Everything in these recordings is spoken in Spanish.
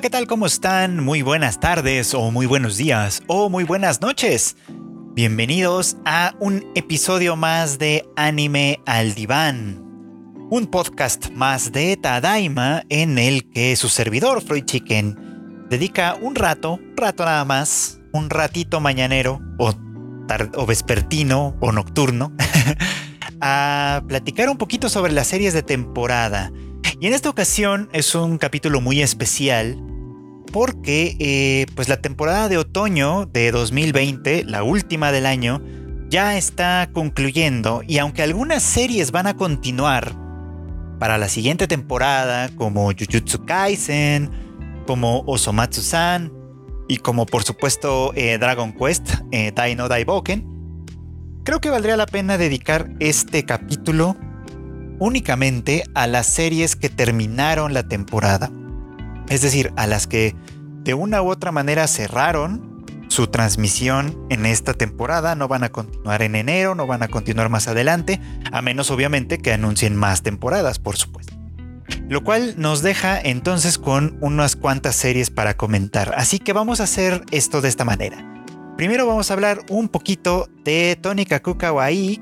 ¿qué tal? ¿Cómo están? Muy buenas tardes o muy buenos días o muy buenas noches. Bienvenidos a un episodio más de Anime al Diván. Un podcast más de Tadaima en el que su servidor Freud Chicken dedica un rato, un rato nada más, un ratito mañanero o, o vespertino o nocturno a platicar un poquito sobre las series de temporada y en esta ocasión es un capítulo muy especial porque eh, pues la temporada de otoño de 2020, la última del año, ya está concluyendo y aunque algunas series van a continuar para la siguiente temporada, como Jujutsu Kaisen, como Osomatsu-san y como por supuesto eh, Dragon Quest, eh, Dai no Daiboken, creo que valdría la pena dedicar este capítulo únicamente a las series que terminaron la temporada. Es decir, a las que de una u otra manera cerraron su transmisión en esta temporada, no van a continuar en enero, no van a continuar más adelante, a menos obviamente que anuncien más temporadas, por supuesto. Lo cual nos deja entonces con unas cuantas series para comentar, así que vamos a hacer esto de esta manera. Primero vamos a hablar un poquito de Tony Kakuka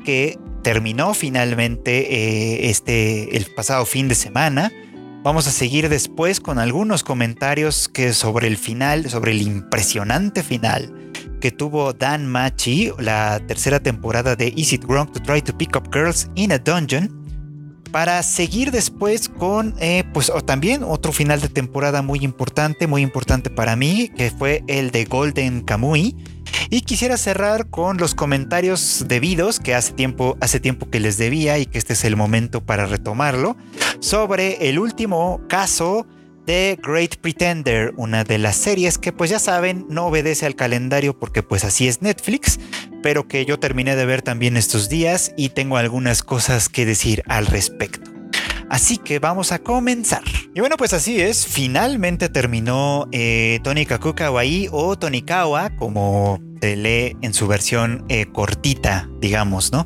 que terminó finalmente eh, este, el pasado fin de semana. Vamos a seguir después con algunos comentarios que sobre el final, sobre el impresionante final que tuvo Dan Machi, la tercera temporada de Is It Wrong to Try to Pick Up Girls in a Dungeon, para seguir después con, eh, pues también otro final de temporada muy importante, muy importante para mí, que fue el de Golden Kamui y quisiera cerrar con los comentarios debidos que hace tiempo, hace tiempo que les debía y que este es el momento para retomarlo, sobre el último caso de Great Pretender, una de las series que pues ya saben no obedece al calendario porque pues así es Netflix, pero que yo terminé de ver también estos días y tengo algunas cosas que decir al respecto. Así que vamos a comenzar. Y bueno, pues así es. Finalmente terminó eh, Tonikaku Kawaii o Tonikawa, como se lee en su versión eh, cortita, digamos, ¿no?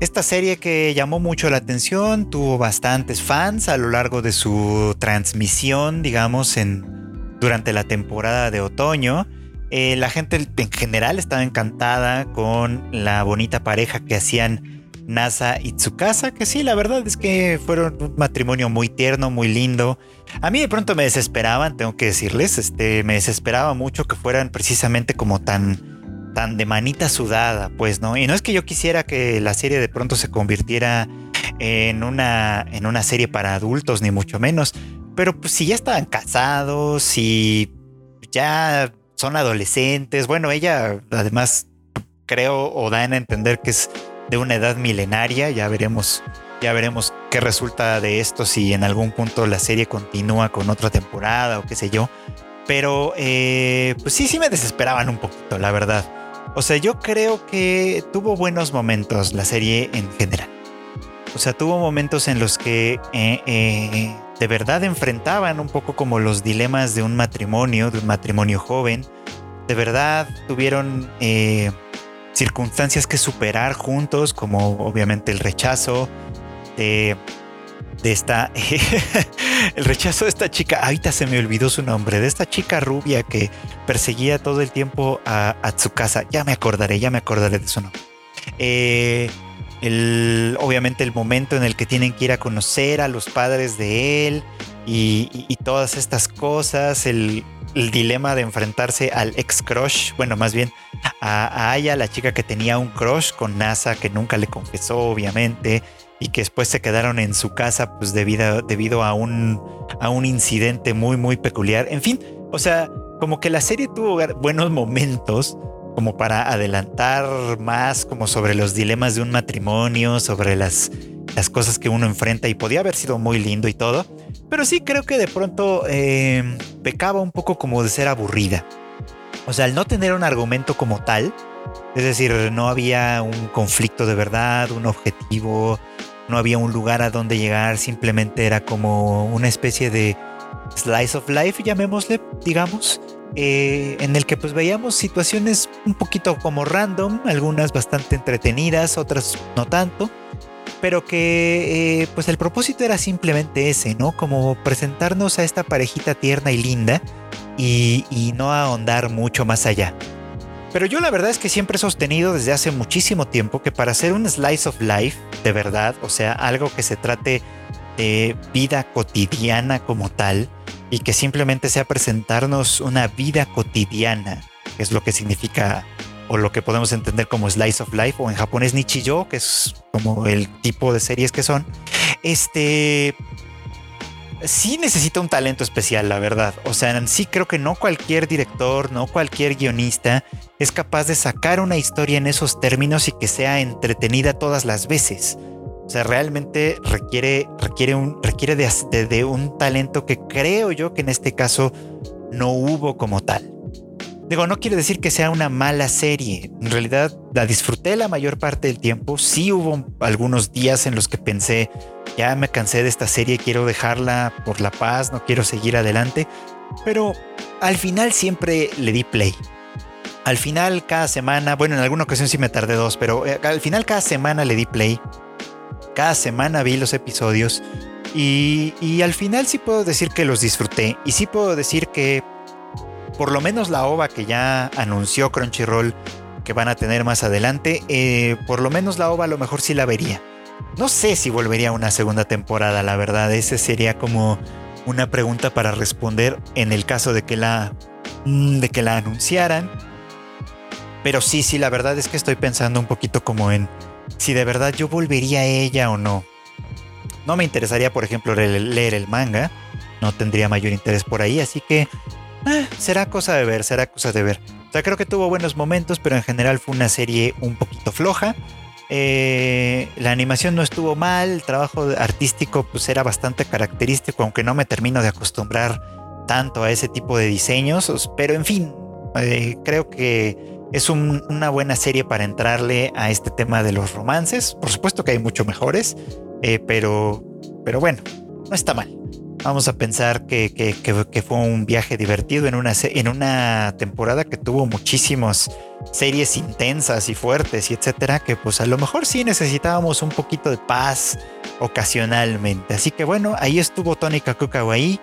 Esta serie que llamó mucho la atención, tuvo bastantes fans a lo largo de su transmisión, digamos, en, durante la temporada de otoño. Eh, la gente en general estaba encantada con la bonita pareja que hacían Nasa y Tsukasa, que sí, la verdad es que fueron un matrimonio muy tierno, muy lindo. A mí de pronto me desesperaban, tengo que decirles, este, me desesperaba mucho que fueran precisamente como tan, tan de manita sudada, pues, ¿no? Y no es que yo quisiera que la serie de pronto se convirtiera en una, en una serie para adultos, ni mucho menos. Pero pues si ya estaban casados, si ya son adolescentes, bueno, ella además creo o da a entender que es de una edad milenaria. Ya veremos, ya veremos qué resulta de esto, si en algún punto la serie continúa con otra temporada o qué sé yo. Pero eh, pues sí, sí me desesperaban un poquito, la verdad. O sea, yo creo que tuvo buenos momentos la serie en general. O sea, tuvo momentos en los que eh, eh, de verdad enfrentaban un poco como los dilemas de un matrimonio, de un matrimonio joven. De verdad tuvieron circunstancias que superar juntos, como obviamente el rechazo de, esta, el rechazo de esta chica, ahorita se me olvidó su nombre, de esta chica rubia que perseguía todo el tiempo a, su casa ya me acordaré, ya me acordaré de su nombre. Eh, el, obviamente el momento en el que tienen que ir a conocer a los padres de él y, y todas estas cosas, el, el dilema de enfrentarse al ex crush, bueno, más bien a, Aya, la chica que tenía un crush con NASA, que nunca le confesó, obviamente, y que después se quedaron en su casa, pues debido, debido a, un, a un incidente muy, muy peculiar. En fin, o sea, como que la serie tuvo buenos momentos como para adelantar más como sobre los dilemas de un matrimonio, sobre las, las cosas que uno enfrenta y podía haber sido muy lindo y todo. Pero sí creo que de pronto eh, pecaba un poco como de ser aburrida. O sea, al no tener un argumento como tal, es decir, no había un conflicto de verdad, un objetivo, no había un lugar a donde llegar, simplemente era como una especie de slice of life, llamémosle, digamos, eh, en el que pues veíamos situaciones un poquito como random, algunas bastante entretenidas, otras no tanto pero que eh, pues el propósito era simplemente ese, ¿no? Como presentarnos a esta parejita tierna y linda y, y no ahondar mucho más allá. Pero yo la verdad es que siempre he sostenido desde hace muchísimo tiempo que para hacer un slice of life, de verdad, o sea, algo que se trate de vida cotidiana como tal, y que simplemente sea presentarnos una vida cotidiana, que es lo que significa o lo que podemos entender como slice of life o en japonés nichiyo, que es como el tipo de series que son. Este sí necesita un talento especial, la verdad. O sea, sí creo que no cualquier director, no cualquier guionista es capaz de sacar una historia en esos términos y que sea entretenida todas las veces. O sea, realmente requiere, requiere, un, requiere de, un talento que creo yo que en este caso no hubo como tal. Digo, no quiere decir que sea una mala serie. En realidad la disfruté la mayor parte del tiempo. Sí hubo algunos días en los que pensé, ya me cansé de esta serie, quiero dejarla por la paz, no quiero seguir adelante. Pero al final siempre le di play. Al final cada semana, bueno, en alguna ocasión sí me tardé dos, pero eh, al final cada semana le di play cada semana vi los episodios y, al final sí puedo decir que los disfruté y sí puedo decir que por lo menos la OVA que ya anunció Crunchyroll que van a tener más adelante, eh, por lo menos la OVA a lo mejor sí la vería. No sé si volvería a una segunda temporada, la verdad, ese sería como una pregunta para responder en el caso de que la mm, de que la anunciaran. Pero sí, sí, la verdad es que estoy pensando un poquito como en si de verdad yo volvería a ella o no. No me interesaría, por ejemplo, leer el manga. No tendría mayor interés por ahí, así que eh, será cosa de ver, será cosa de ver. O sea, creo que tuvo buenos momentos, pero en general fue una serie un poquito floja. Eh, la animación no estuvo mal, el trabajo artístico pues era bastante característico, aunque no me termino de acostumbrar tanto a ese tipo de diseños, pero en fin, eh, creo que es una buena serie para entrarle a este tema de los romances. Por supuesto que hay mucho mejores, eh, pero, pero bueno, no está mal. Vamos a pensar que, que, fue un viaje divertido en una, en una temporada que tuvo muchísimas series intensas y fuertes y etcétera, que pues a lo mejor sí necesitábamos un poquito de paz ocasionalmente. Así que bueno, ahí estuvo Tony Kakukawaii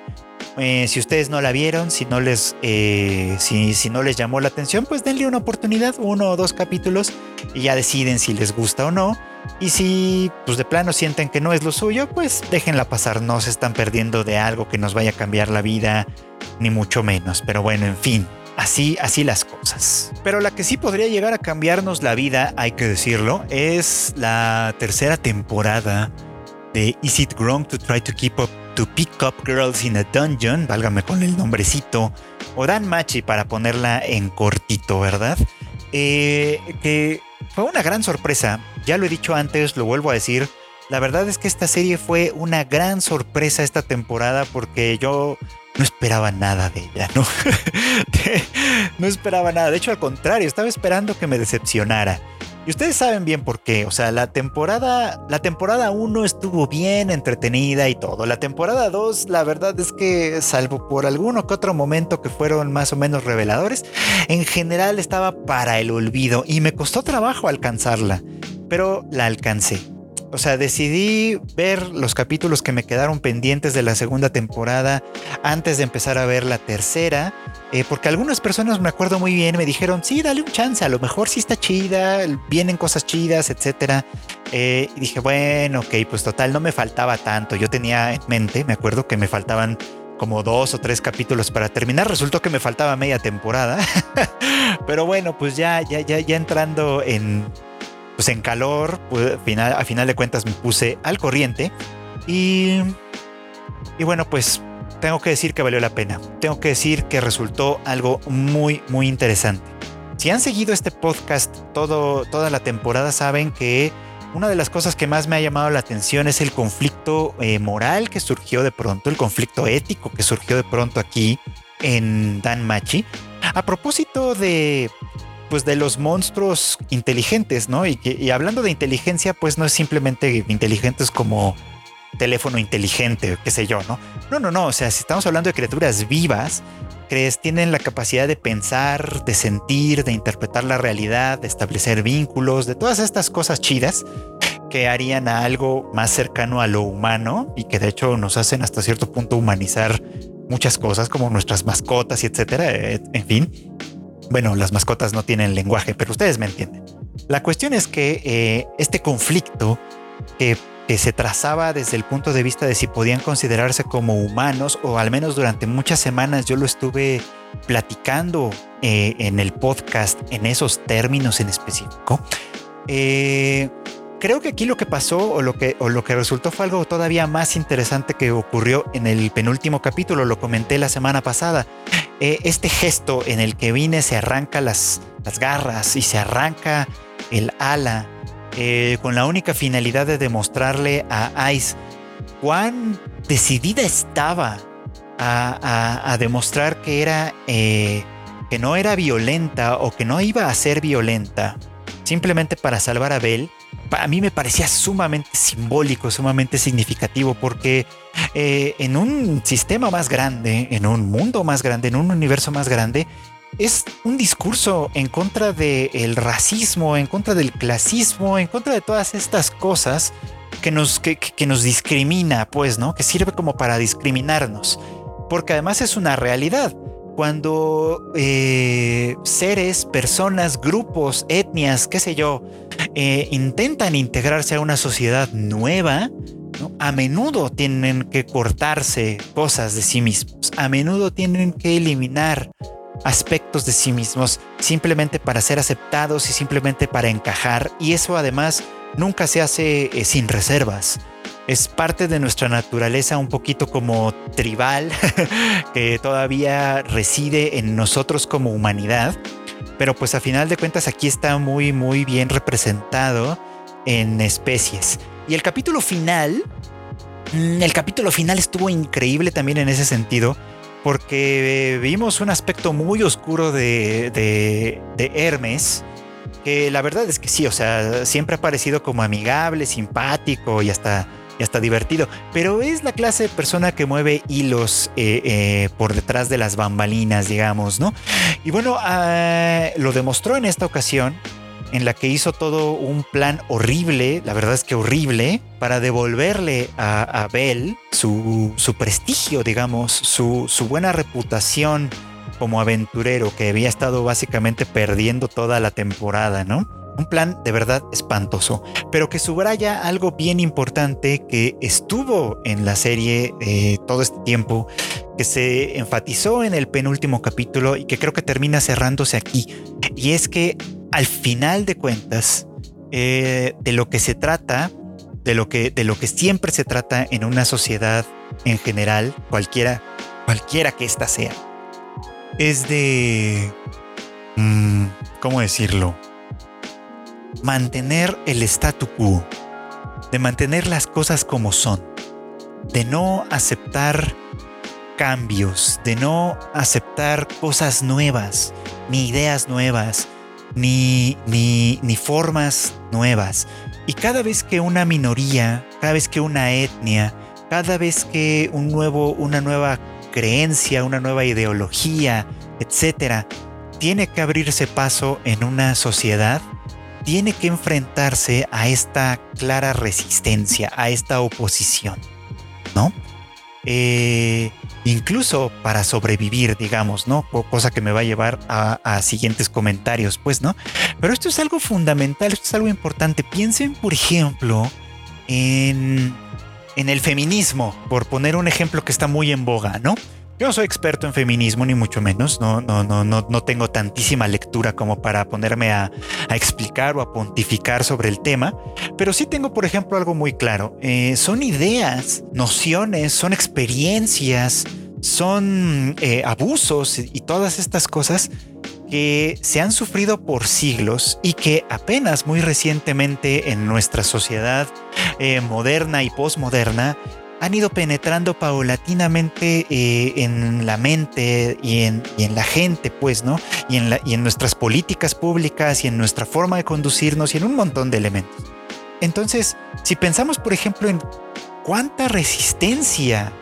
eh, si ustedes no la vieron, si no les, eh, si, no les llamó la atención, pues denle una oportunidad, uno o dos capítulos, y ya deciden si les gusta o no. Y si pues de plano sienten que no es lo suyo, pues déjenla pasar, no se están perdiendo de algo que nos vaya a cambiar la vida, ni mucho menos. Pero bueno, en fin, así, así las cosas. Pero la que sí podría llegar a cambiarnos la vida, hay que decirlo, es la tercera temporada de Is It Wrong to Try to Keep Up To Pick Up Girls in a Dungeon, válgame con el nombrecito, o Dan Machi para ponerla en cortito, ¿verdad? Eh, que fue una gran sorpresa, ya lo he dicho antes, lo vuelvo a decir, la verdad es que esta serie fue una gran sorpresa esta temporada porque yo no esperaba nada de ella, ¿no? no esperaba nada, de hecho al contrario, estaba esperando que me decepcionara. Y ustedes saben bien por qué. O sea, la temporada, la temporada 1 estuvo bien entretenida y todo. La temporada 2, la verdad es que, salvo por alguno que otro momento que fueron más o menos reveladores, en general estaba para el olvido y me costó trabajo alcanzarla. Pero la alcancé. O sea, decidí ver los capítulos que me quedaron pendientes de la segunda temporada antes de empezar a ver la tercera. Eh, porque algunas personas, me acuerdo muy bien, me dijeron, sí, dale un chance, a lo mejor sí está chida, vienen cosas chidas, etc. Eh, y dije, bueno, ok, pues total, no me faltaba tanto. Yo tenía en mente, me acuerdo que me faltaban como dos o tres capítulos para terminar. Resultó que me faltaba media temporada. Pero bueno, pues ya, ya, ya, ya entrando en pues en calor, pues, final, a final de cuentas me puse al corriente y, y bueno, pues tengo que decir que valió la pena. Tengo que decir que resultó algo muy, muy interesante. Si han seguido este podcast todo, toda la temporada, saben que una de las cosas que más me ha llamado la atención es el conflicto eh, moral que surgió de pronto, el conflicto ético que surgió de pronto aquí en Dan Machi. A propósito de pues de los monstruos inteligentes, ¿no? Y, y hablando de inteligencia, pues no es simplemente inteligentes como teléfono inteligente, qué sé yo, ¿no? No, no, no, o sea, si estamos hablando de criaturas vivas, crees, tienen la capacidad de pensar, de sentir, de interpretar la realidad, de establecer vínculos, de todas estas cosas chidas, que harían a algo más cercano a lo humano y que de hecho nos hacen hasta cierto punto humanizar muchas cosas como nuestras mascotas y etcétera. Eh, en fin, bueno, las mascotas no tienen lenguaje, pero ustedes me entienden. La cuestión es que eh, este conflicto que, se trazaba desde el punto de vista de si podían considerarse como humanos, o al menos durante muchas semanas yo lo estuve platicando eh, en el podcast en esos términos en específico. Eh, creo que aquí lo que pasó o lo que, o lo que resultó fue algo todavía más interesante que ocurrió en el penúltimo capítulo, lo comenté la semana pasada. este gesto en el que Vine se arranca las, las garras y se arranca el ala, eh, con la única finalidad de demostrarle a Ice cuán decidida estaba a, demostrar que era eh, que no era violenta o que no iba a ser violenta simplemente para salvar a Bell a mí me parecía sumamente simbólico, sumamente significativo, porque eh, en un sistema más grande, en un mundo más grande, en un universo más grande, es un discurso en contra del racismo, en contra del clasismo, en contra de todas estas cosas que nos, que, nos discrimina, pues, ¿no? Que sirve como para discriminarnos. Porque además es una realidad. Cuando eh, seres, personas, grupos, etnias, qué sé yo, eh, intentan integrarse a una sociedad nueva, a menudo tienen que cortarse cosas de sí mismos, a menudo tienen que eliminar aspectos de sí mismos simplemente para ser aceptados y simplemente para encajar. Y eso además nunca se hace eh, sin reservas. Es parte de nuestra naturaleza un poquito como tribal, que todavía reside en nosotros como humanidad. Pero pues a final de cuentas aquí está muy, muy bien representado en especies. Y el capítulo final, mm, el capítulo final estuvo increíble también en ese sentido porque vimos un aspecto muy oscuro de, de, Hermes, que la verdad es que sí, o sea, siempre ha parecido como amigable, simpático y hasta, y hasta divertido, pero es la clase de persona que mueve hilos eh, eh, por detrás de las bambalinas, digamos, ¿no? Y bueno, ah, lo demostró en esta ocasión en la que hizo todo un plan horrible, la verdad es que horrible, para devolverle a, Bell su, prestigio, digamos, su, su buena reputación como aventurero que había estado básicamente perdiendo toda la temporada, ¿no? Un plan de verdad espantoso, pero que subraya algo bien importante que estuvo en la serie eh, todo este tiempo, que se enfatizó en el penúltimo capítulo y que creo que termina cerrándose aquí. Y es que al final de cuentas, eh, de lo que se trata, de lo que, de lo que siempre se trata en una sociedad en general, cualquiera, cualquiera que ésta sea, es de, mm, ¿cómo decirlo? Mantener el statu quo, de mantener las cosas como son, de no aceptar cambios, de no aceptar cosas nuevas, ni ideas nuevas, ni, ni, ni formas nuevas. Y cada vez que una minoría, cada vez que una etnia, cada vez que un nuevo, una nueva creencia, una nueva ideología, etcétera, tiene que abrirse paso en una sociedad, tiene que enfrentarse a esta clara resistencia, a esta oposición, ¿no? Eh, incluso para sobrevivir, digamos, ¿no? Cosa que me va a llevar a, siguientes comentarios, pues, ¿no? Pero esto es algo fundamental, esto es algo importante. Piensen, por ejemplo, en, en el feminismo, por poner un ejemplo que está muy en boga, ¿no? Yo no soy experto en feminismo, ni mucho menos. No, no, no, no, no tengo tantísima lectura como para ponerme a, explicar o a pontificar sobre el tema. Pero sí tengo, por ejemplo, algo muy claro. Eh, son ideas, nociones, son experiencias, son eh, abusos y todas estas cosas que se han sufrido por siglos y que apenas muy recientemente en nuestra sociedad eh, moderna y postmoderna han ido penetrando paulatinamente eh, en la mente y en, la gente, pues, ¿no? Y en, nuestras políticas públicas y en nuestra forma de conducirnos y en un montón de elementos. Entonces, si pensamos, por ejemplo, en cuánta resistencia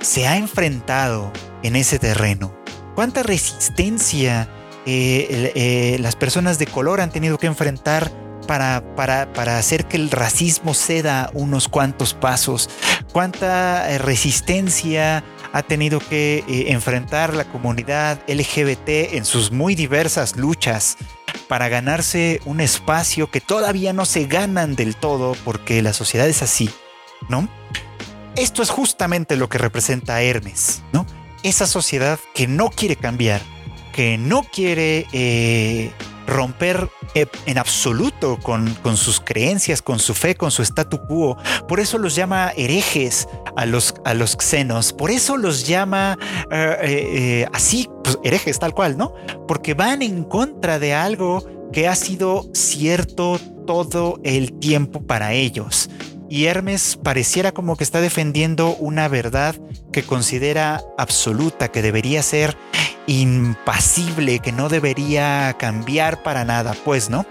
se ha enfrentado en ese terreno, cuánta resistencia eh, eh, las personas de color han tenido que enfrentar para hacer que el racismo ceda unos cuantos pasos? ¿Cuánta eh, resistencia ha tenido que eh, enfrentar la comunidad LGBT en sus muy diversas luchas para ganarse un espacio que todavía no se ganan del todo porque la sociedad es así, ¿no? Esto es justamente lo que representa Hermes, ¿no? Esa sociedad que no quiere cambiar, que no quiere eh, romper eh, en absoluto con, sus creencias, con su fe, con su statu quo. Por eso los llama herejes a los, a los xenos. Por eso los llama eh, eh, así, pues, herejes tal cual, ¿no? Porque van en contra de algo que ha sido cierto todo el tiempo para ellos. Y Hermes pareciera como que está defendiendo una verdad que considera absoluta, que debería ser impasible, que no debería cambiar para nada, pues, ¿no?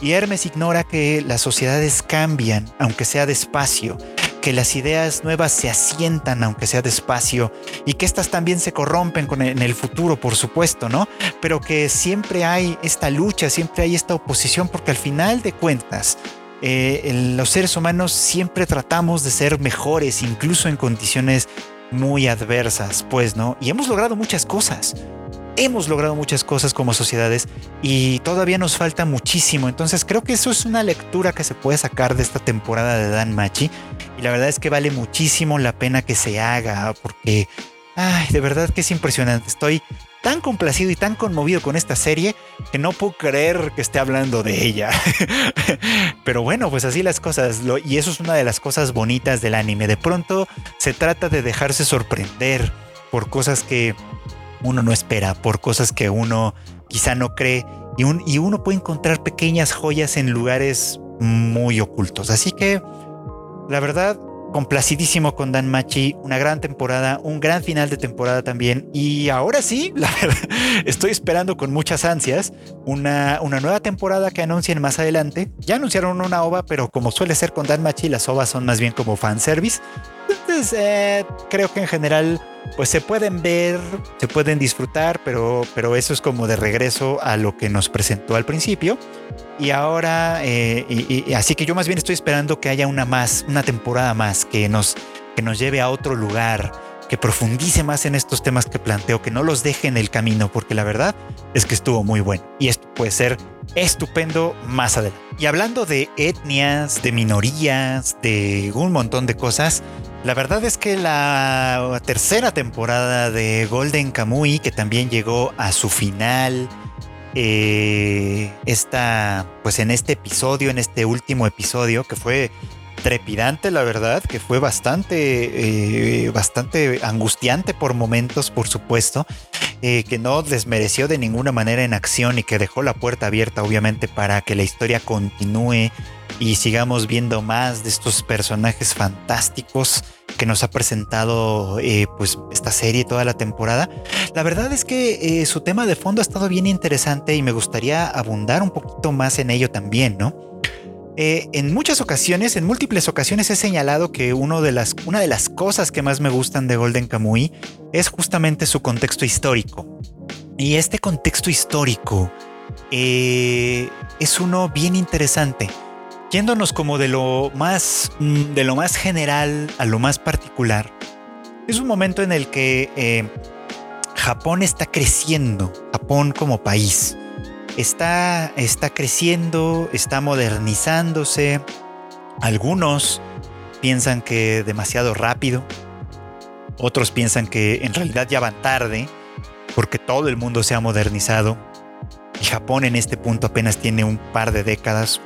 Y Hermes ignora que las sociedades cambian, aunque sea despacio, que las ideas nuevas se asientan, aunque sea despacio, y que éstas también se corrompen con en el futuro, por supuesto, ¿no? Pero que siempre hay esta lucha, siempre hay esta oposición, porque al final de cuentas, eh, los seres humanos siempre tratamos de ser mejores, incluso en condiciones muy adversas, pues, ¿no? Y hemos logrado muchas cosas. Hemos logrado muchas cosas como sociedades y todavía nos falta muchísimo. Entonces creo que eso es una lectura que se puede sacar de esta temporada de Dan Machi. Y la verdad es que vale muchísimo la pena que se haga porque, ay, de verdad que es impresionante. Estoy tan complacido y tan conmovido con esta serie que no puedo creer que esté hablando de ella. Pero bueno, pues así las cosas. y eso es una de las cosas bonitas del anime. De pronto se trata de dejarse sorprender por cosas que uno no espera, por cosas que uno quizá no cree. Y, y uno puede encontrar pequeñas joyas en lugares muy ocultos. Así que, la verdad, complacidísimo con Dan Machi, una gran temporada, un gran final de temporada también. Y ahora sí, la verdad, estoy esperando con muchas ansias una, una nueva temporada que anuncien más adelante. Ya anunciaron una OVA, pero como suele ser con Dan Machi, las OVAs son más bien como fanservice. Entonces, eh, creo que en general, pues se pueden ver, se pueden disfrutar, pero, pero eso es como de regreso a lo que nos presentó al principio. Y ahora, eh, así que yo más bien estoy esperando que haya una más, una temporada más que nos, que nos lleve a otro lugar, que profundice más en estos temas que planteo, que no los deje en el camino, porque la verdad es que estuvo muy bueno y esto puede ser estupendo más adelante. Y hablando de etnias, de minorías, de un montón de cosas, la verdad es que la tercera temporada de Golden Kamuy, que también llegó a su final, eh, esta, pues en este episodio, en este último episodio, que fue trepidante, la verdad, que fue bastante, eh, bastante angustiante por momentos, por supuesto, eh, que no desmereció de ninguna manera en acción y que dejó la puerta abierta, obviamente, para que la historia continúe y sigamos viendo más de estos personajes fantásticos que nos ha presentado eh, pues esta serie toda la temporada. La verdad es que eh, su tema de fondo ha estado bien interesante y me gustaría abundar un poquito más en ello también, ¿no? Eh, en muchas ocasiones, en múltiples ocasiones he señalado que uno de las, una de las cosas que más me gustan de Golden Kamuy es justamente su contexto histórico. Y este contexto histórico es uno bien interesante yéndonos como de lo más mm, de lo más general a lo más particular, es un momento en el que eh, Japón está creciendo, Japón como país. Está, está creciendo, está modernizándose. Algunos piensan que demasiado rápido. Otros piensan que en realidad ya van tarde porque todo el mundo se ha modernizado. Y Japón en este punto apenas tiene un par de décadas,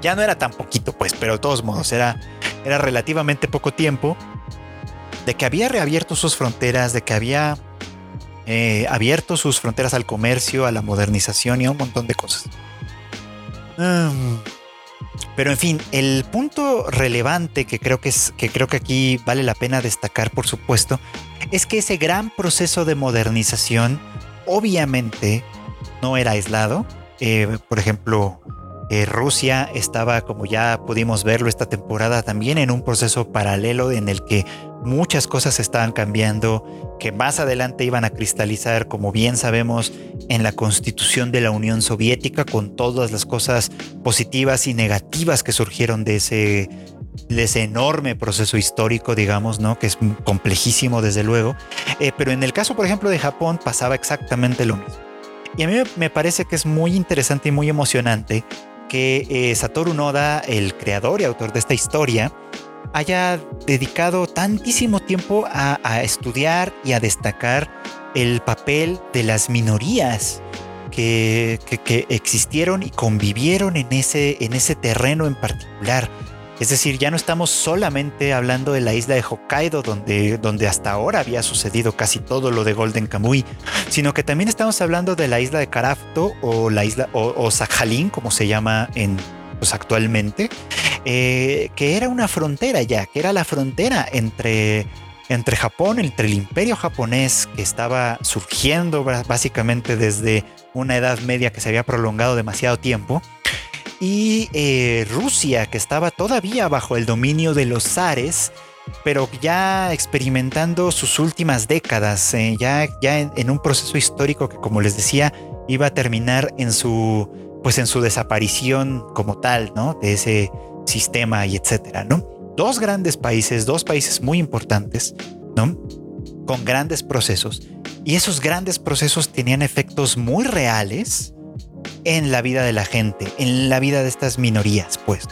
ya no era tan poquito, pues, pero de todos modos era, era relativamente poco tiempo de que había reabierto sus fronteras, de que había eh, abierto sus fronteras al comercio, a la modernización y a un montón de cosas. Pero en fin, el punto relevante que creo que, es, que creo que aquí vale la pena destacar, por supuesto, es que ese gran proceso de modernización obviamente no era aislado. Eh, por ejemplo, Eh, Rusia estaba, como ya pudimos verlo esta temporada, también en un proceso paralelo en el que muchas cosas estaban cambiando, que más adelante iban a cristalizar, como bien sabemos, en la constitución de la Unión Soviética, con todas las cosas positivas y negativas que surgieron de ese, de ese enorme proceso histórico, digamos, ¿no? Que es complejísimo, desde luego. Eh, pero en el caso, por ejemplo, de Japón, pasaba exactamente lo mismo. Y a mí me parece que es muy interesante y muy emocionante que eh, Satoru Noda, el creador y autor de esta historia, haya dedicado tantísimo tiempo a, estudiar y a destacar el papel de las minorías que, que, existieron y convivieron en ese, en ese terreno en particular. Es decir, ya no estamos solamente hablando de la isla de Hokkaido, donde, donde hasta ahora había sucedido casi todo lo de Golden Kamuy, sino que también estamos hablando de la isla de Karafto o la isla o, Sakhalin, como se llama en, pues, actualmente, eh, que era una frontera ya, que era la frontera entre entre Japón, entre el imperio japonés que estaba surgiendo básicamente desde una edad media que se había prolongado demasiado tiempo, y eh, Rusia, que estaba todavía bajo el dominio de los zares, pero ya experimentando sus últimas décadas, eh, ya, ya en, un proceso histórico que, como les decía, iba a terminar en su, pues en su desaparición como tal, ¿no? De ese sistema y etcétera, ¿no? Dos grandes países, dos países muy importantes, ¿no? Con grandes procesos. Y esos grandes procesos tenían efectos muy reales en la vida de la gente, en la vida de estas minorías, pues.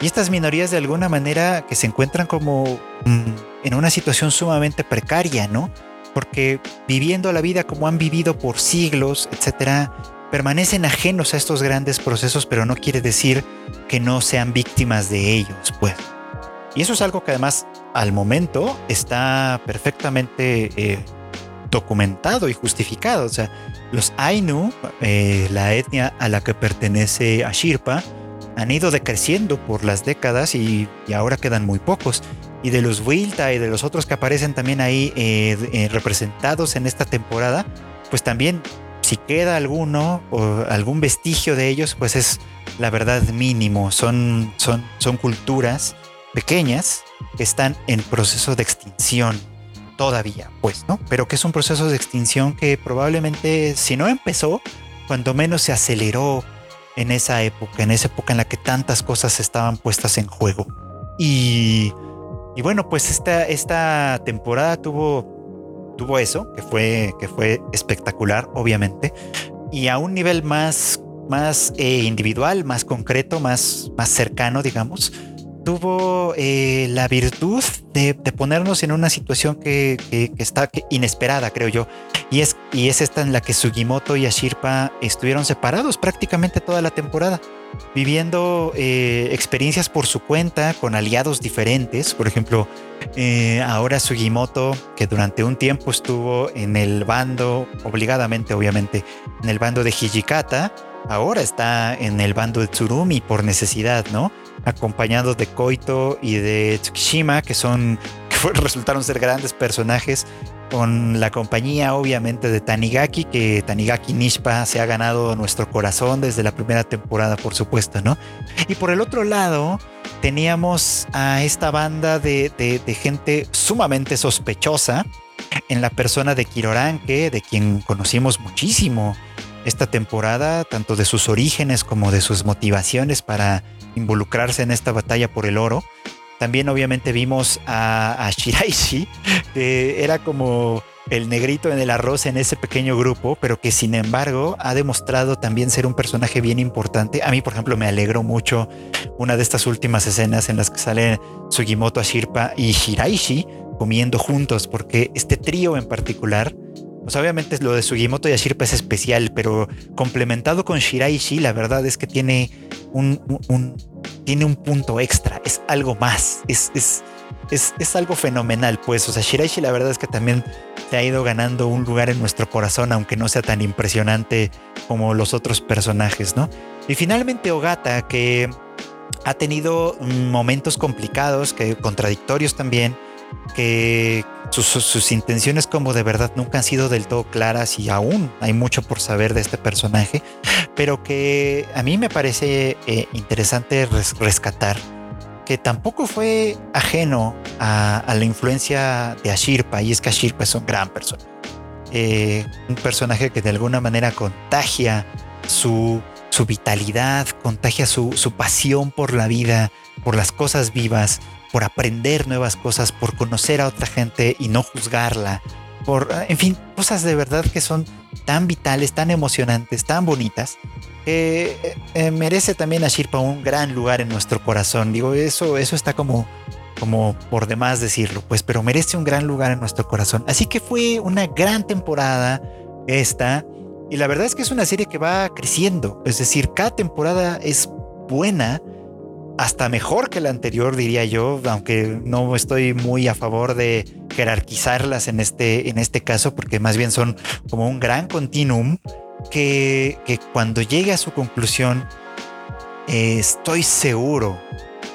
Y estas minorías de alguna manera que se encuentran como mm, en una situación sumamente precaria, ¿no? Porque viviendo la vida como han vivido por siglos, etcétera, permanecen ajenos a estos grandes procesos, pero no quiere decir que no sean víctimas de ellos, pues. Y eso es algo que además al momento está perfectamente eh, documentado y justificado. O sea, los Ainu, eh, la etnia a la que pertenece a Shirpa, han ido decreciendo por las décadas y, ahora quedan muy pocos. Y de los Wilta y de los otros que aparecen también ahí eh, eh, representados en esta temporada, pues también si queda alguno o algún vestigio de ellos, pues es la verdad mínimo. Son, son, son culturas pequeñas que están en proceso de extinción todavía, pues, ¿no? Pero que es un proceso de extinción que probablemente, si no empezó, cuando menos se aceleró en esa época, en esa época en la que tantas cosas estaban puestas en juego. Y, y bueno, pues esta, esta temporada tuvo, tuvo eso, que fue, que fue espectacular, obviamente, y a un nivel más, más eh, individual, más concreto, más, más cercano, digamos, tuvo eh, la virtud de, ponernos en una situación que, está inesperada, creo yo. Y es, y es esta en la que Sugimoto y Ashirpa estuvieron separados prácticamente toda la temporada, viviendo eh, experiencias por su cuenta con aliados diferentes. Por ejemplo, eh, ahora Sugimoto, que durante un tiempo estuvo en el bando, obligadamente obviamente, en el bando de Hijikata, ahora está en el bando de Tsurumi por necesidad, ¿no? Acompañado de Koito y de Tsukishima, que son que resultaron ser grandes personajes con la compañía obviamente de Tanigaki, que Tanigaki Nishpa se ha ganado nuestro corazón desde la primera temporada, por supuesto, ¿no? Y por el otro lado, teníamos a esta banda de, de gente sumamente sospechosa en la persona de Kiroranke, de quien conocimos muchísimo esta temporada, tanto de sus orígenes como de sus motivaciones para involucrarse en esta batalla por el oro. También obviamente vimos a, Shiraishi, que era como el negrito en el arroz en ese pequeño grupo, pero que sin embargo ha demostrado también ser un personaje bien importante. A mí, por ejemplo, me alegró mucho una de estas últimas escenas en las que salen Sugimoto Ashirpa y Shiraishi comiendo juntos, porque este trío en particular pues obviamente lo de Sugimoto y Ashirpa es especial, pero complementado con Shiraishi, la verdad es que tiene un, tiene un punto extra, es algo más, es, es, es, algo fenomenal, pues. O sea, Shiraishi la verdad es que también se ha ido ganando un lugar en nuestro corazón, aunque no sea tan impresionante como los otros personajes, ¿no? Y finalmente Ogata, que ha tenido momentos complicados, que contradictorios también, que sus, intenciones como de verdad nunca han sido del todo claras y aún hay mucho por saber de este personaje, pero que a mí me parece eh, interesante rescatar que tampoco fue ajeno a, la influencia de Ashirpa, y es que Ashirpa es un gran personaje. Eh, un personaje que de alguna manera contagia su, su vitalidad, contagia su, su pasión por la vida, por las cosas vivas, por aprender nuevas cosas, por conocer a otra gente y no juzgarla, por, en fin, cosas de verdad que son tan vitales, tan emocionantes, tan bonitas, eh, eh, merece también a Shirpa un gran lugar en nuestro corazón. Digo, eso, eso está como, como por demás decirlo, pues, pero merece un gran lugar en nuestro corazón. Así que fue una gran temporada esta, y la verdad es que es una serie que va creciendo, es decir, cada temporada es buena hasta mejor que la anterior, diría yo, aunque no estoy muy a favor de jerarquizarlas en este, en este caso, porque más bien son como un gran continuum que, que cuando llegue a su conclusión, eh, estoy seguro,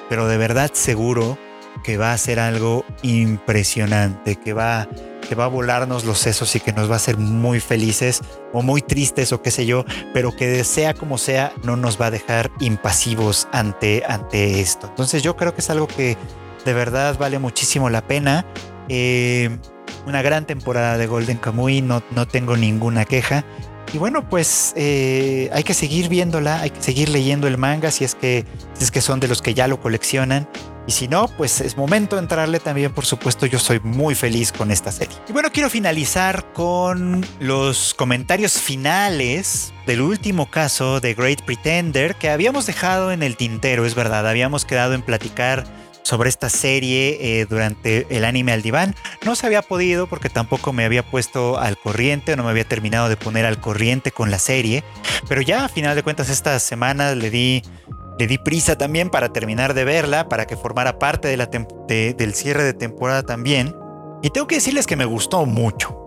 pero de verdad seguro que va a ser algo impresionante, que va que va a volarnos los sesos y que nos va a hacer muy felices o muy tristes o qué sé yo, pero que sea como sea, no nos va a dejar impasivos ante, ante esto. Entonces yo creo que es algo que de verdad vale muchísimo la pena. Eh, una gran temporada de Golden Kamuy, no, no tengo ninguna queja. Y bueno, pues eh, hay que seguir viéndola, hay que seguir leyendo el manga si es que, si es que son de los que ya lo coleccionan. Y si no, pues es momento de entrarle también, por supuesto, yo soy muy feliz con esta serie. Y bueno, quiero finalizar con los comentarios finales del último caso de Great Pretender que habíamos dejado en el tintero, es verdad, habíamos quedado en platicar sobre esta serie eh, durante el anime al diván. No se había podido porque tampoco me había puesto al corriente o no me había terminado de poner al corriente con la serie. Pero ya a final de cuentas esta semana le di le di prisa también para terminar de verla, para que formara parte del cierre de temporada también. Y tengo que decirles que me gustó mucho.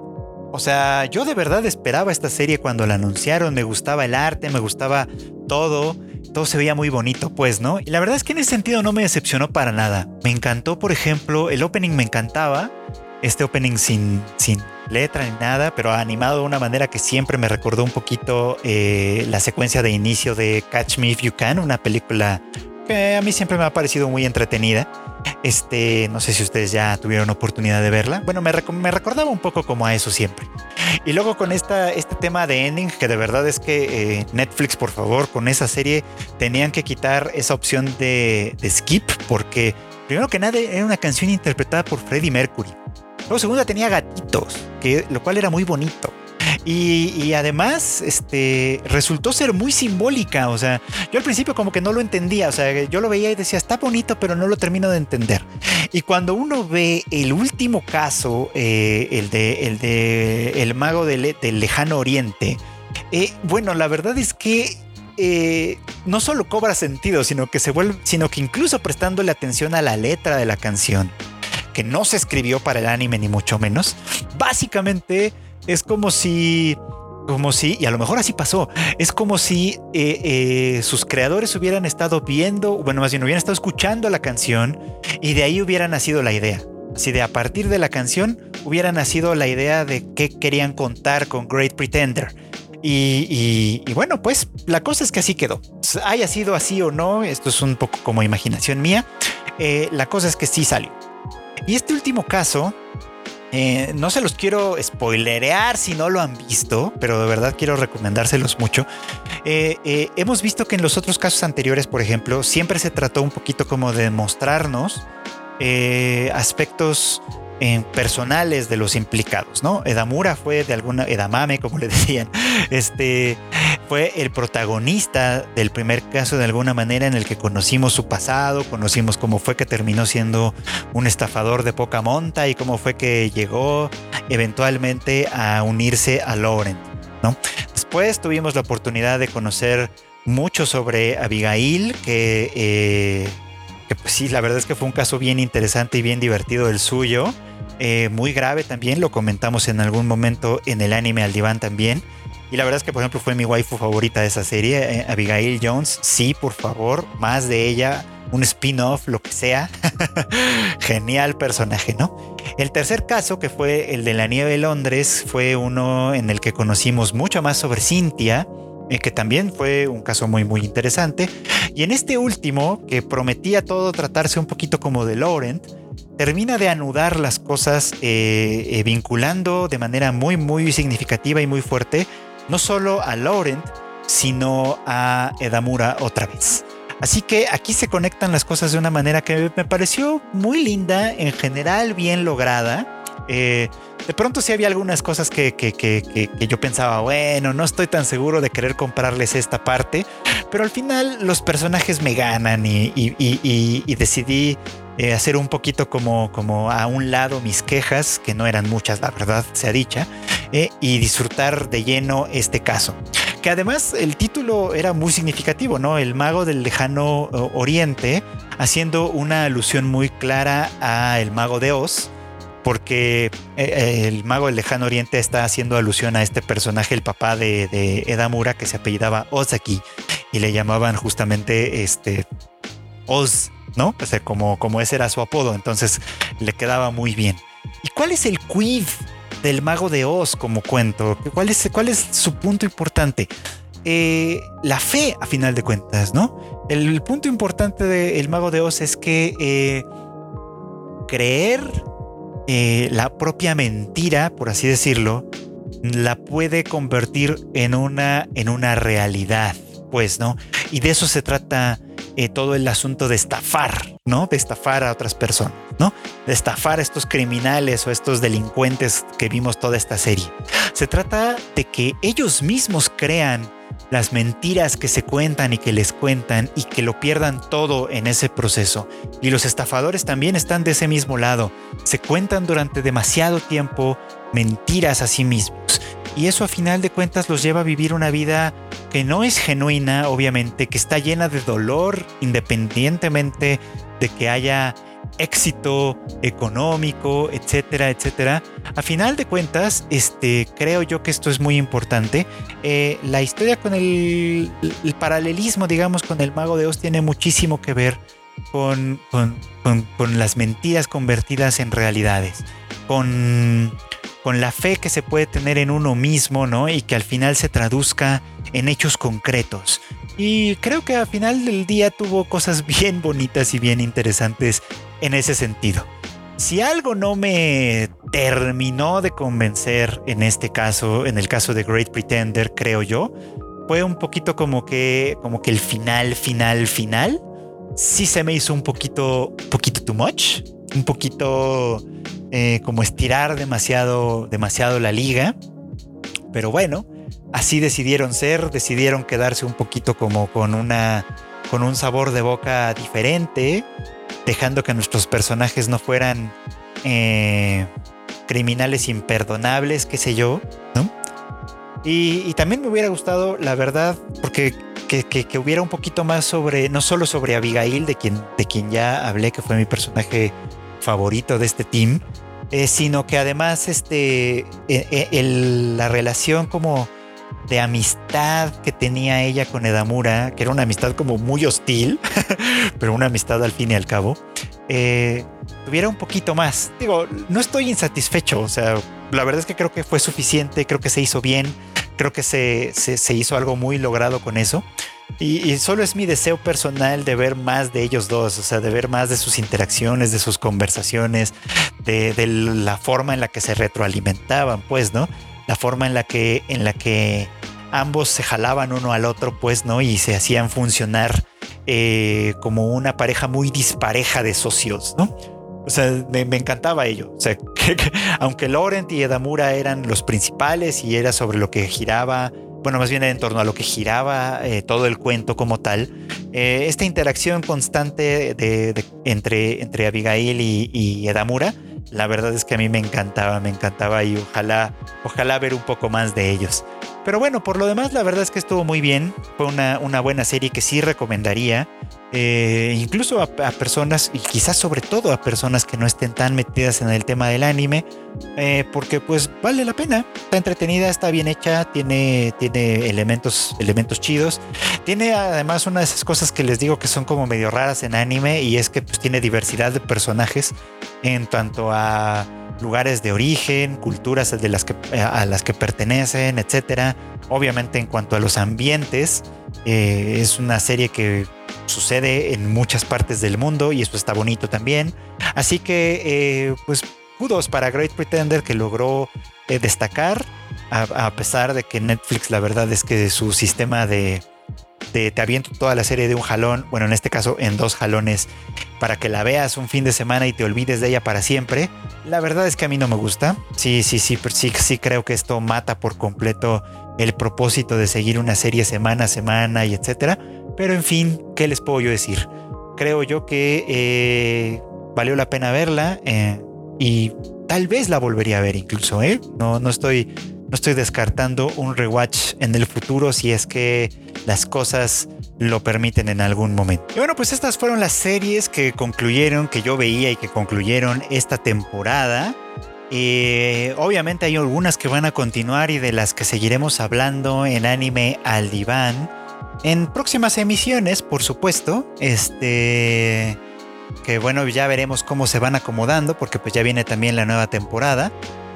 O sea, yo de verdad esperaba esta serie cuando la anunciaron, me gustaba el arte, me gustaba todo, todo se veía muy bonito, pues, ¿no? Y la verdad es que en ese sentido no me decepcionó para nada. Me encantó, por ejemplo, el opening me encantaba, este opening sin, sin letra ni nada, pero animado de una manera que siempre me recordó un poquito eh, la secuencia de inicio de Catch Me If You Can, una película que a mí siempre me ha parecido muy entretenida. Este, no sé si ustedes ya tuvieron oportunidad de verla. Bueno, me, me recordaba un poco como a eso siempre. Y luego con esta, este tema de ending, que de verdad es que eh, Netflix, por favor, con esa serie tenían que quitar esa opción de, de skip, porque primero que nada era una canción interpretada por Freddie Mercury. Luego, segunda, tenía gatitos, que, lo cual era muy bonito. Y, además, este, resultó ser muy simbólica. O sea, yo al principio como que no lo entendía. O sea, yo lo veía y decía, está bonito, pero no lo termino de entender. Y cuando uno ve el último caso, eh, el de el de el mago del, lejano oriente, eh, bueno, la verdad es que eh, no solo cobra sentido, sino que se vuelve, sino que incluso prestándole atención a la letra de la canción que no se escribió para el anime ni mucho menos, básicamente es como si como si, y a lo mejor así pasó, es como si eh, eh, sus creadores hubieran estado viendo, bueno, más bien hubieran estado escuchando la canción y de ahí hubiera nacido la idea. Así de a partir de la canción hubiera nacido la idea de qué querían contar con Great Pretender. Y, bueno, pues la cosa es que así quedó. Haya sido así o no, esto es un poco como imaginación mía. Eh, la cosa es que sí salió. Y este último caso, eh, no se los quiero spoilerear si no lo han visto, pero de verdad quiero recomendárselos mucho. Eh, eh, hemos visto que en los otros casos anteriores, por ejemplo, siempre se trató un poquito como de mostrarnos aspectos personales de los implicados, ¿no? Edamura fue de alguna, Edamame, como le decían, este, fue el protagonista del primer caso de alguna manera en el que conocimos su pasado, conocimos cómo fue que terminó siendo un estafador de poca monta y cómo fue que llegó eventualmente a unirse a Lauren, ¿no? Después tuvimos la oportunidad de conocer mucho sobre Abigail, que, eh, pues sí, la verdad es que fue un caso bien interesante y bien divertido el suyo. Eh, muy grave también, lo comentamos en algún momento en el anime al diván también. Y la verdad es que, por ejemplo, fue mi waifu favorita de esa serie, eh, Abigail Jones. Sí, por favor, más de ella, un spin-off, lo que sea. Genial personaje, ¿no? El tercer caso, que fue el de la nieve de Londres, fue uno en el que conocimos mucho más sobre Cintia, eh, que también fue un caso muy muy interesante. Y en este último, que prometía todo tratarse un poquito como de Laurent, termina de anudar las cosas eh, vinculando de manera muy muy significativa y muy fuerte no solo a Laurent, sino a Edamura otra vez. Así que aquí se conectan las cosas de una manera que me pareció muy linda, en general bien lograda. Eh, de pronto sí había algunas cosas que, yo pensaba, bueno, no estoy tan seguro de querer comprarles esta parte, pero al final los personajes me ganan y, decidí eh, hacer un poquito como, como a un lado mis quejas, que no eran muchas, la verdad sea dicha, eh, y disfrutar de lleno este caso que además el título era muy significativo, ¿no? El mago del lejano oriente, haciendo una alusión muy clara a el mago de Oz, porque eh, el mago del lejano oriente está haciendo alusión a este personaje, el papá de, Edamura, que se apellidaba Ozaki, y le llamaban justamente este Oz, ¿no? O como, como ese era su apodo, entonces le quedaba muy bien. ¿Y cuál es el quid del mago de Oz como cuento? ¿Cuál es, es su punto importante? Eh, la fe, a final de cuentas, ¿no? El, punto importante del mago de Oz es que eh, creer eh, la propia mentira, por así decirlo, la puede convertir en una realidad, ¿no? Y de eso se trata todo el asunto de estafar, ¿no? De estafar a otras personas. ¿no? De estafar a estos criminales o estos delincuentes que vimos toda esta serie. Se trata de que ellos mismos crean las mentiras que se cuentan y que les cuentan y que lo pierdan todo en ese proceso. Y los estafadores también están de ese mismo lado. Se cuentan durante demasiado tiempo mentiras a sí mismos. Y eso a final de cuentas los lleva a vivir una vida que no es genuina, obviamente, que está llena de dolor independientemente de que haya éxito económico, etcétera, etcétera. A final de cuentas, este, creo yo que esto es muy importante. Eh, la historia con el, paralelismo, digamos, con el mago de Oz tiene muchísimo que ver con, con, con, las mentiras convertidas en realidades, con, con la fe que se puede tener en uno mismo, ¿no? Y que al final se traduzca en hechos concretos. Y creo que al final del día tuvo cosas bien bonitas y bien interesantes en ese sentido. Si algo no me terminó de convencer en este caso, en el caso de Great Pretender, creo yo, fue un poquito como que, como que el final, final, final, sí se me hizo un poquito, poquito too much, un poquito eh, como estirar demasiado, demasiado la liga. Pero bueno, así decidieron ser, decidieron quedarse un poquito como con una, con un sabor de boca diferente dejando que nuestros personajes no fueran eh, criminales imperdonables, qué sé yo, ¿no? Y, también me hubiera gustado, la verdad, porque que, hubiera un poquito más sobre, no solo sobre Abigail, de quien, de quien ya hablé, que fue mi personaje favorito de este team, eh, sino que además este, eh, la relación como de amistad que tenía ella con Edamura, que era una amistad como muy hostil, pero una amistad al fin y al cabo, eh, tuviera un poquito más. Digo, no estoy insatisfecho, o sea, la verdad es que creo que fue suficiente, creo que se hizo bien, creo que se, se, hizo algo muy logrado con eso. Y, solo es mi deseo personal de ver más de ellos dos, o sea, de ver más de sus interacciones, de sus conversaciones, de, la forma en la que se retroalimentaban, pues, ¿no? la forma en la que, en la que ambos se jalaban uno al otro, pues, ¿no? Y se hacían funcionar eh, como una pareja muy dispareja de socios, ¿no? O sea, me, encantaba ello. O sea, aunque Laurent y Edamura eran los principales y era sobre lo que giraba, bueno, más bien en torno a lo que giraba eh, todo el cuento como tal, eh, esta interacción constante de, entre, entre Abigail y, y Edamura la verdad es que a mí me encantaba, me encantaba y ojalá, ojalá ver un poco más de ellos. Pero bueno, por lo demás, la verdad es que estuvo muy bien. Fue una, una buena serie que sí recomendaría. Eh, incluso a, personas, y quizás sobre todo a personas que no estén tan metidas en el tema del anime, eh, porque pues vale la pena. Está entretenida, está bien hecha, tiene, tiene elementos, elementos chidos. Tiene además una de esas cosas que les digo que son como medio raras en anime, y es que pues tiene diversidad de personajes en tanto a lugares de origen, culturas de las que, a las que pertenecen, etcétera. Obviamente en cuanto a los ambientes, eh, es una serie que sucede en muchas partes del mundo y eso está bonito también. Así que, eh, pues, kudos para Great Pretender que logró destacar, a, pesar de que Netflix la verdad es que su sistema de, de te aviento toda la serie de un jalón, bueno, en este caso en dos jalones, para que la veas un fin de semana y te olvides de ella para siempre. La verdad es que a mí no me gusta. Sí, sí, sí, sí, sí creo que esto mata por completo el propósito de seguir una serie semana a semana y etcétera. Pero en fin, ¿qué les puedo yo decir? Creo yo que eh, valió la pena verla eh, y tal vez la volvería a ver incluso, ¿eh? No, no estoy no estoy descartando un rewatch en el futuro si es que las cosas lo permiten en algún momento. Y bueno, pues estas fueron las series que concluyeron, que yo veía y que concluyeron esta temporada. Eh, obviamente hay algunas que van a continuar y de las que seguiremos hablando en anime al diván. En próximas emisiones, por supuesto. Este. Que bueno, ya veremos cómo se van acomodando, porque pues ya viene también la nueva temporada.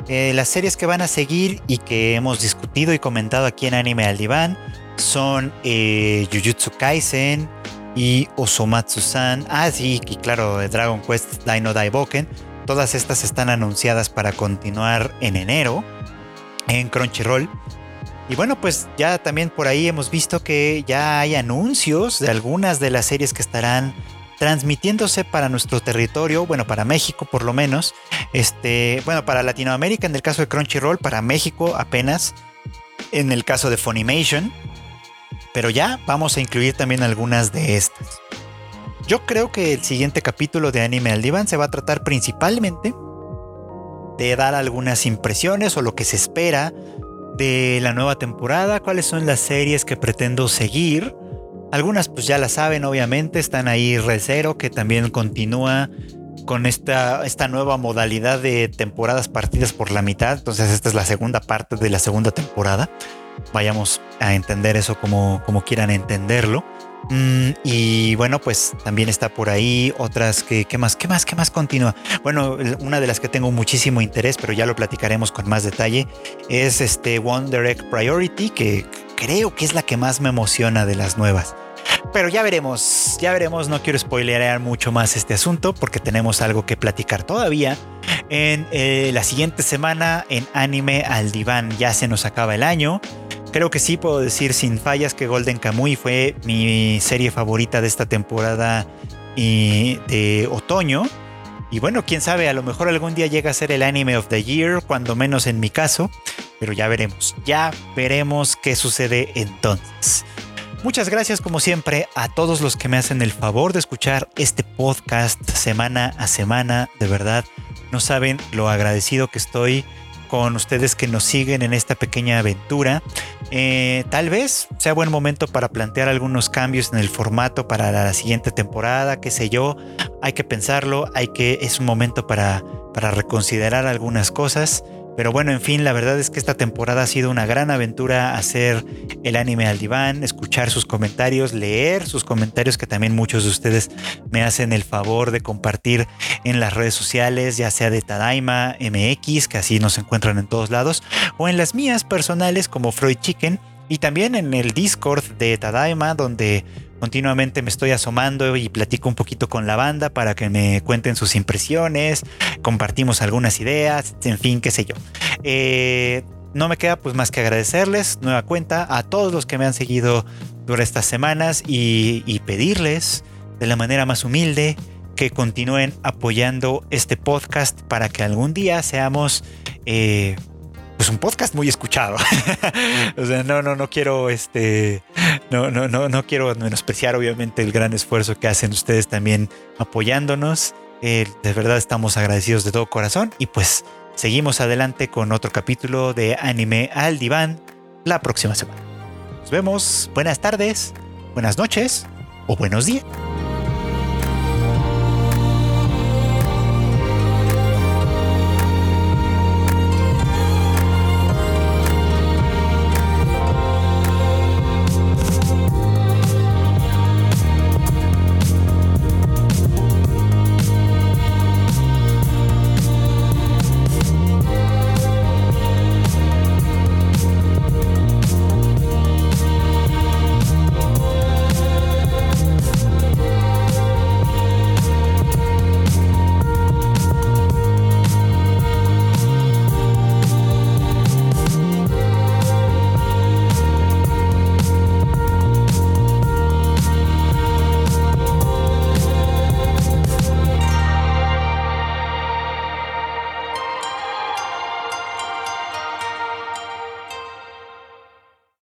Eh, las series que van a seguir y que hemos discutido y comentado aquí en Anime al Diván son eh, Jujutsu Kaisen y Osomatsu-san. Ah, sí, y claro, Dragon Quest Dino Daiboken. Todas estas están anunciadas para continuar en enero en Crunchyroll. Y bueno, pues ya también por ahí hemos visto que ya hay anuncios de algunas de las series que estarán transmitiéndose para nuestro territorio, bueno, para México por lo menos, este, bueno, para Latinoamérica en el caso de Crunchyroll, para México apenas, en el caso de Funimation, pero ya vamos a incluir también algunas de estas. Yo creo que el siguiente capítulo de Anime al Divan se va a tratar principalmente de dar algunas impresiones o lo que se espera de la nueva temporada, cuáles son las series que pretendo seguir, algunas pues ya la saben, obviamente, están ahí Recero, que también continúa con esta, esta nueva modalidad de temporadas partidas por la mitad. Entonces esta es la segunda parte de la segunda temporada. Vayamos a entender eso como, como quieran entenderlo. Mm, y bueno, pues también está por ahí otras que, ¿qué más? ¿Qué más? ¿Qué más continúa? Bueno, una de las que tengo muchísimo interés, pero ya lo platicaremos con más detalle, es este One Direct Priority, que creo que es la que más me emociona de las nuevas. Pero ya veremos, ya veremos, no quiero spoilear mucho más este asunto porque tenemos algo que platicar todavía. En eh, la siguiente semana en Anime al Diván ya se nos acaba el año. Creo que sí puedo decir sin fallas que Golden Kamuy fue mi serie favorita de esta temporada de otoño. Y bueno, quién sabe, a lo mejor algún día llega a ser el anime of the year, cuando menos en mi caso, pero ya veremos, ya veremos qué sucede entonces. Muchas gracias como siempre a todos los que me hacen el favor de escuchar este podcast semana a semana. De verdad, no saben lo agradecido que estoy con ustedes que nos siguen en esta pequeña aventura. Eh, tal vez sea buen momento para plantear algunos cambios en el formato para la siguiente temporada, qué sé yo. Hay que pensarlo, hay que es un momento para para reconsiderar algunas cosas. Pero bueno, en fin, la verdad es que esta temporada ha sido una gran aventura hacer el anime al diván, escuchar sus comentarios, leer sus comentarios que también muchos de ustedes me hacen el favor de compartir en las redes sociales, ya sea de Tadaima MX, que así nos encuentran en todos lados, o en las mías personales como Freud Chicken, y también en el Discord de Tadaima, donde Continuamente me estoy asomando y platico un poquito con la banda para que me cuenten sus impresiones, compartimos algunas ideas, en fin, qué sé yo. Eh, no me queda pues más que agradecerles nueva cuenta a todos los que me han seguido durante estas semanas y, pedirles de la manera más humilde que continúen apoyando este podcast para que algún día seamos eh, pues un podcast muy escuchado. o sea, no, no, no quiero este, no, no, no, no quiero menospreciar obviamente el gran esfuerzo que hacen ustedes también apoyándonos. Eh, de verdad estamos agradecidos de todo corazón y pues seguimos adelante con otro capítulo de Anime al Diván la próxima semana. Nos vemos, buenas tardes, buenas noches o buenos días.